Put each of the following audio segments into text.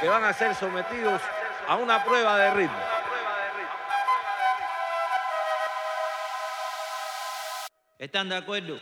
que van a ser sometidos a una prueba de ritmo. ¿Están de acuerdo?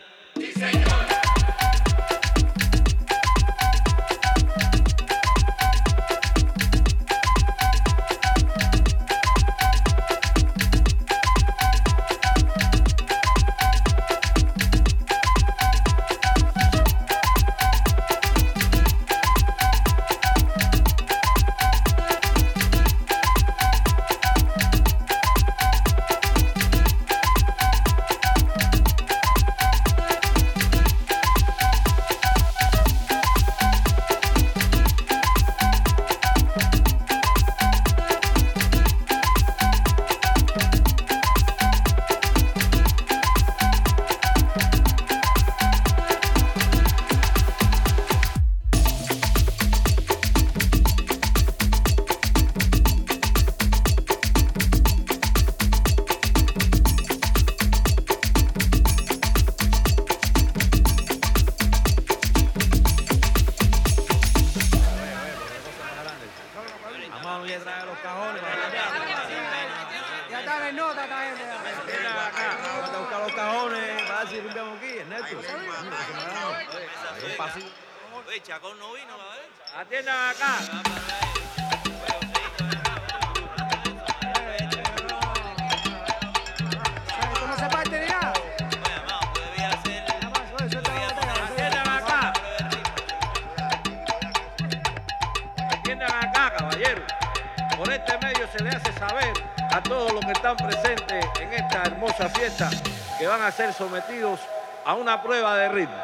sometidos a una prueba de ritmo.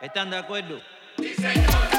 ¿Están de acuerdo? Sí, señor.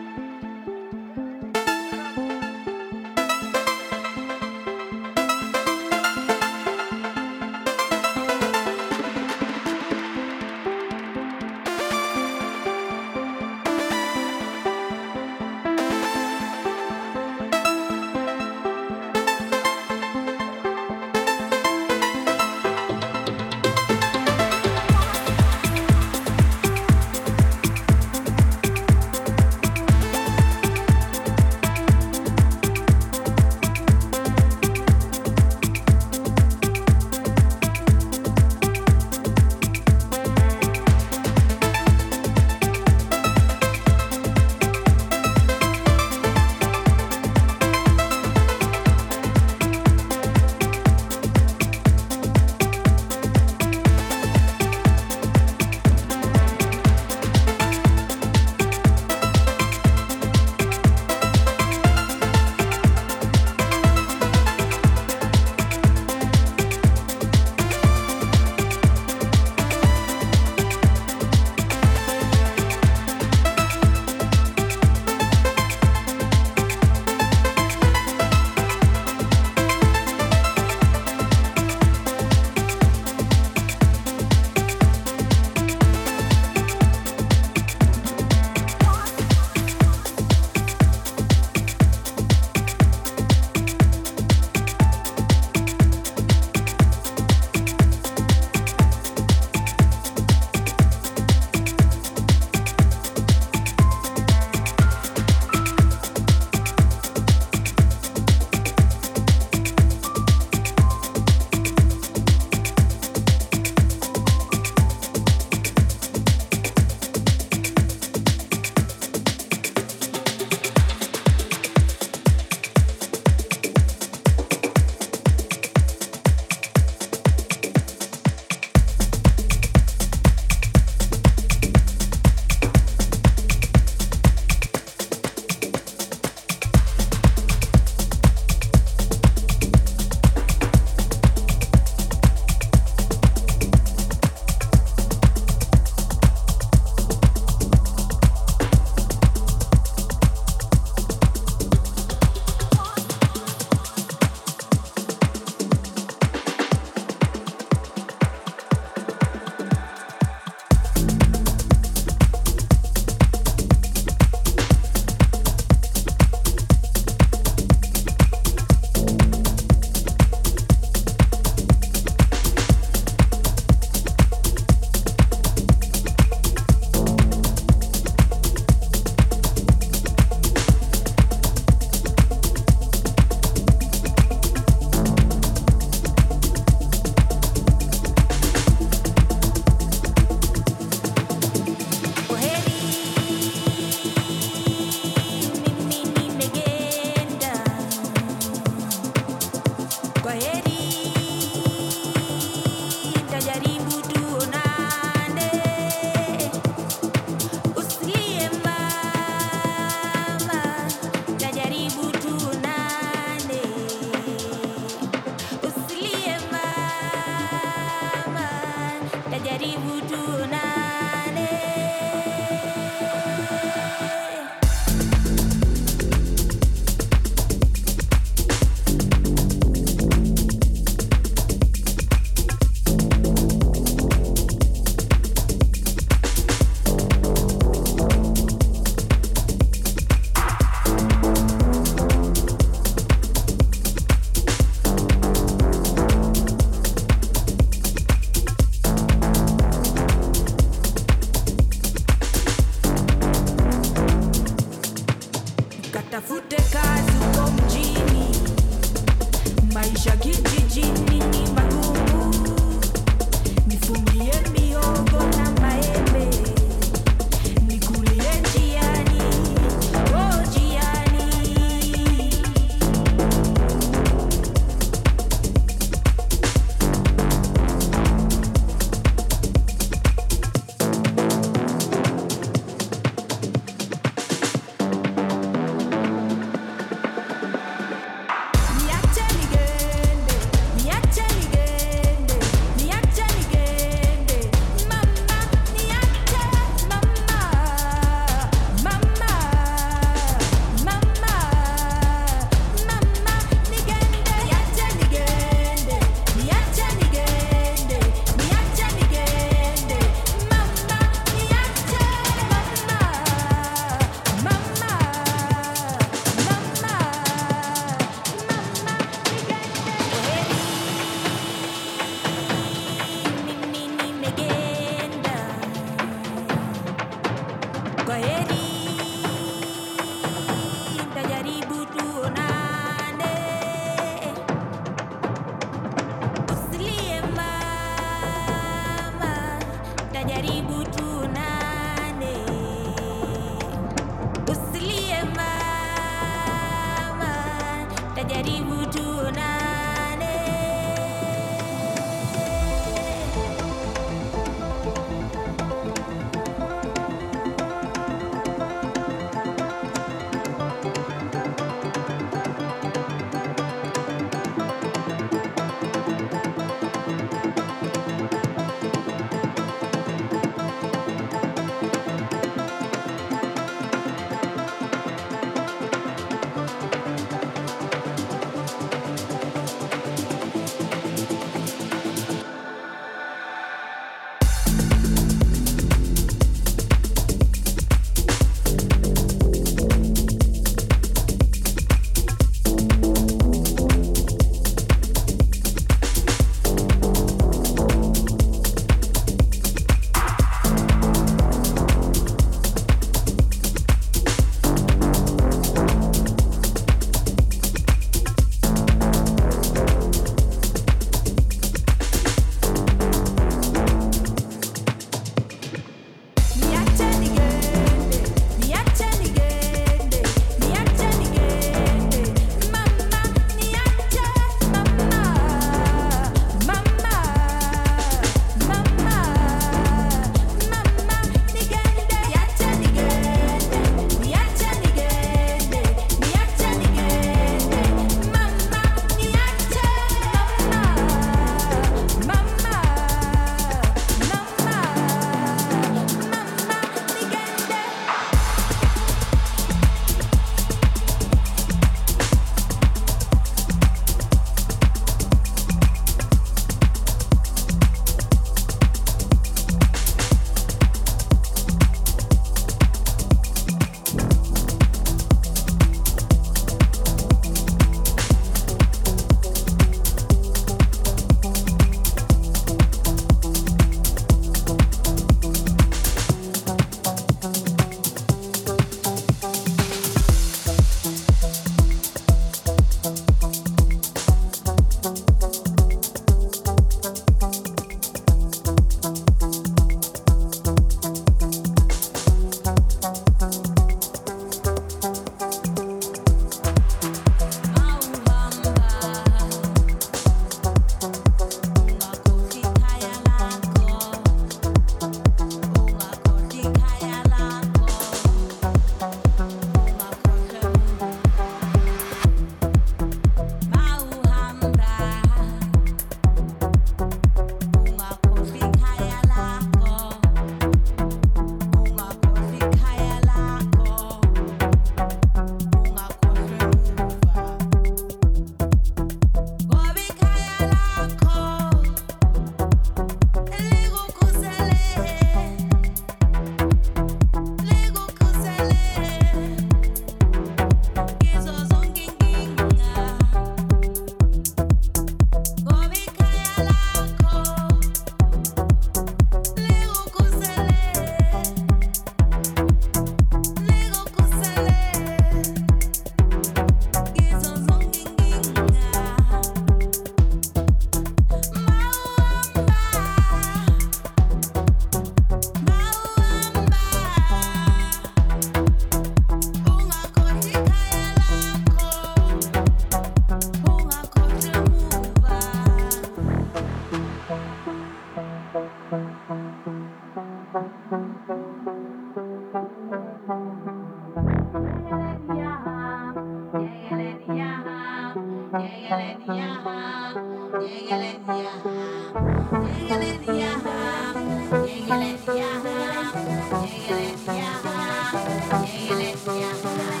Yeah.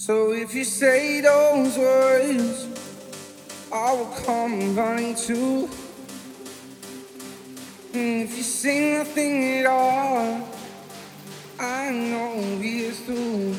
So if you say those words, I will come running too. And if you sing nothing at all, I know we're through.